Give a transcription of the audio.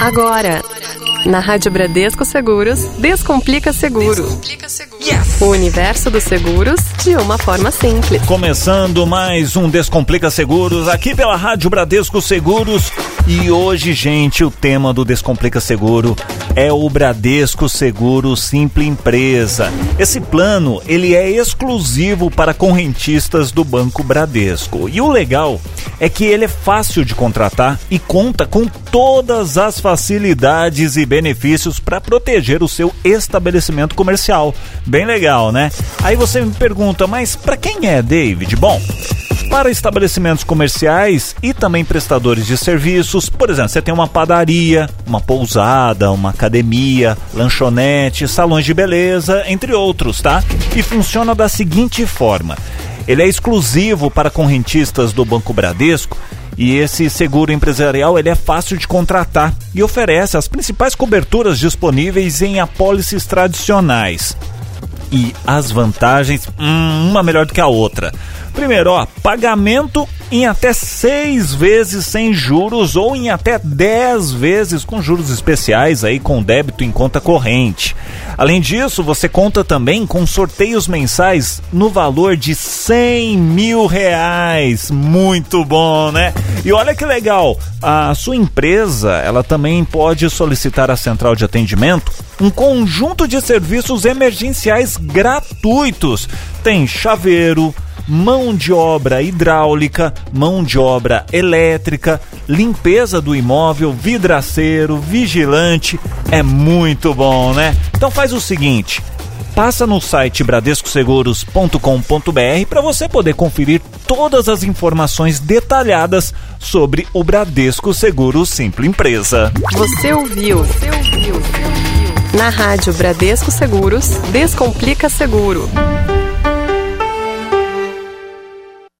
Agora, na Rádio Bradesco Seguros, Descomplica Seguro. Descomplica Seguro. Yes! O universo dos seguros de uma forma simples. Começando mais um Descomplica Seguros aqui pela Rádio Bradesco Seguros. E hoje, gente, o tema do Descomplica Seguro é o Bradesco Seguro Simple Empresa. Esse plano, ele é exclusivo para correntistas do Banco Bradesco. E o legal é que ele é fácil de contratar e conta com todas as facilidades e benefícios para proteger o seu estabelecimento comercial. Bem legal, né? Aí você me pergunta, mas para quem é, David? Bom, para estabelecimentos comerciais e também prestadores de serviços. Por exemplo, você tem uma padaria, uma pousada, uma academia, lanchonete, salões de beleza, entre outros, tá? E funciona da seguinte forma: ele é exclusivo para correntistas do Banco Bradesco e esse seguro empresarial ele é fácil de contratar e oferece as principais coberturas disponíveis em apólices tradicionais. E as vantagens, hum, uma melhor do que a outra. Primeiro, ó, pagamento em até seis vezes sem juros ou em até dez vezes com juros especiais aí com débito em conta corrente. Além disso, você conta também com sorteios mensais no valor de 100 mil reais. Muito bom, né? E olha que legal, a sua empresa ela também pode solicitar à central de atendimento um conjunto de serviços emergenciais gratuitos. Tem chaveiro mão de obra hidráulica, mão de obra elétrica, limpeza do imóvel, vidraceiro, vigilante. É muito bom, né? Então faz o seguinte, passa no site bradescoseguros.com.br para você poder conferir todas as informações detalhadas sobre o Bradesco Seguros Simple Empresa. Você ouviu? Você ouviu? Na rádio Bradesco Seguros, Descomplica Seguro.